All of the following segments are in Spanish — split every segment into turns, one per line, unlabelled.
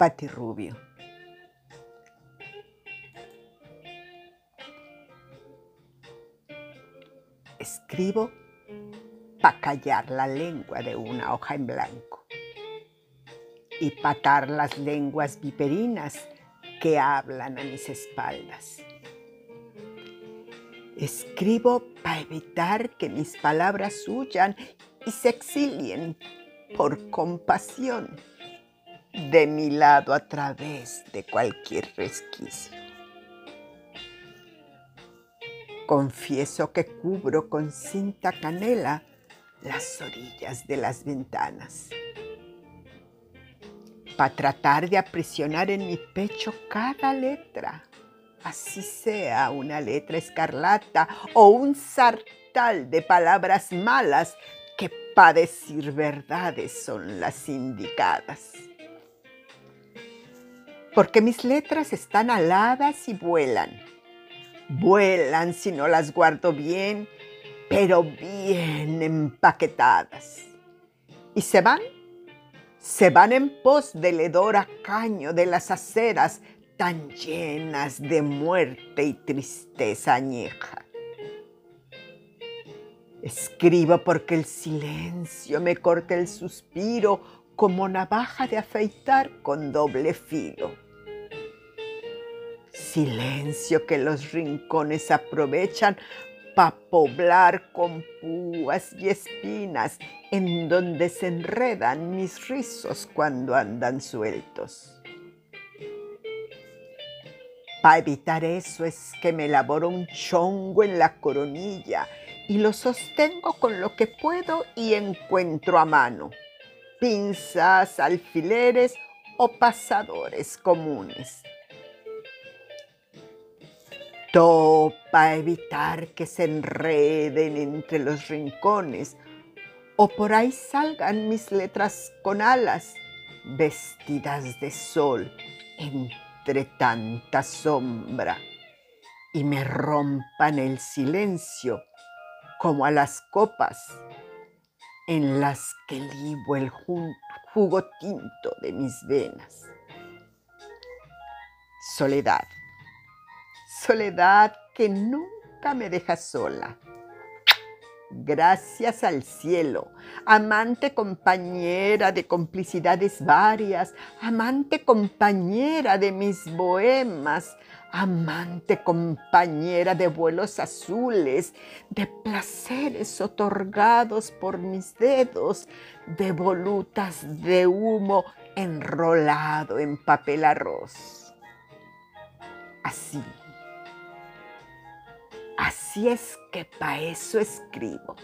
Pati Rubio. Escribo para callar la lengua de una hoja en blanco y patar las lenguas viperinas que hablan a mis espaldas. Escribo para evitar que mis palabras huyan y se exilien por compasión de mi lado a través de cualquier resquicio. Confieso que cubro con cinta canela las orillas de las ventanas para tratar de aprisionar en mi pecho cada letra, así sea una letra escarlata o un sartal de palabras malas que para decir verdades son las indicadas porque mis letras están aladas y vuelan. Vuelan si no las guardo bien, pero bien empaquetadas. Y se van, se van en pos del hedor caño de las aceras tan llenas de muerte y tristeza añeja. Escribo porque el silencio me corta el suspiro como navaja de afeitar con doble filo. Silencio que los rincones aprovechan para poblar con púas y espinas en donde se enredan mis rizos cuando andan sueltos. Para evitar eso es que me elaboro un chongo en la coronilla y lo sostengo con lo que puedo y encuentro a mano pinzas, alfileres o pasadores comunes. Topa evitar que se enreden entre los rincones o por ahí salgan mis letras con alas vestidas de sol entre tanta sombra y me rompan el silencio como a las copas en las que libo el jugo tinto de mis venas. Soledad, soledad que nunca me deja sola. Gracias al cielo, amante compañera de complicidades varias, amante compañera de mis bohemas, amante compañera de vuelos azules, de placeres otorgados por mis dedos, de volutas de humo enrolado en papel arroz. Así, así es que pa' eso escribo,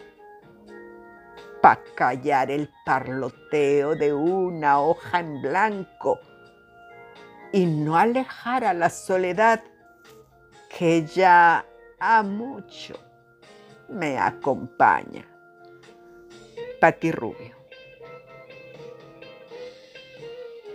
pa' callar el parloteo de una hoja en blanco, y no alejar a la soledad que ya a mucho me acompaña. Pati Rubio.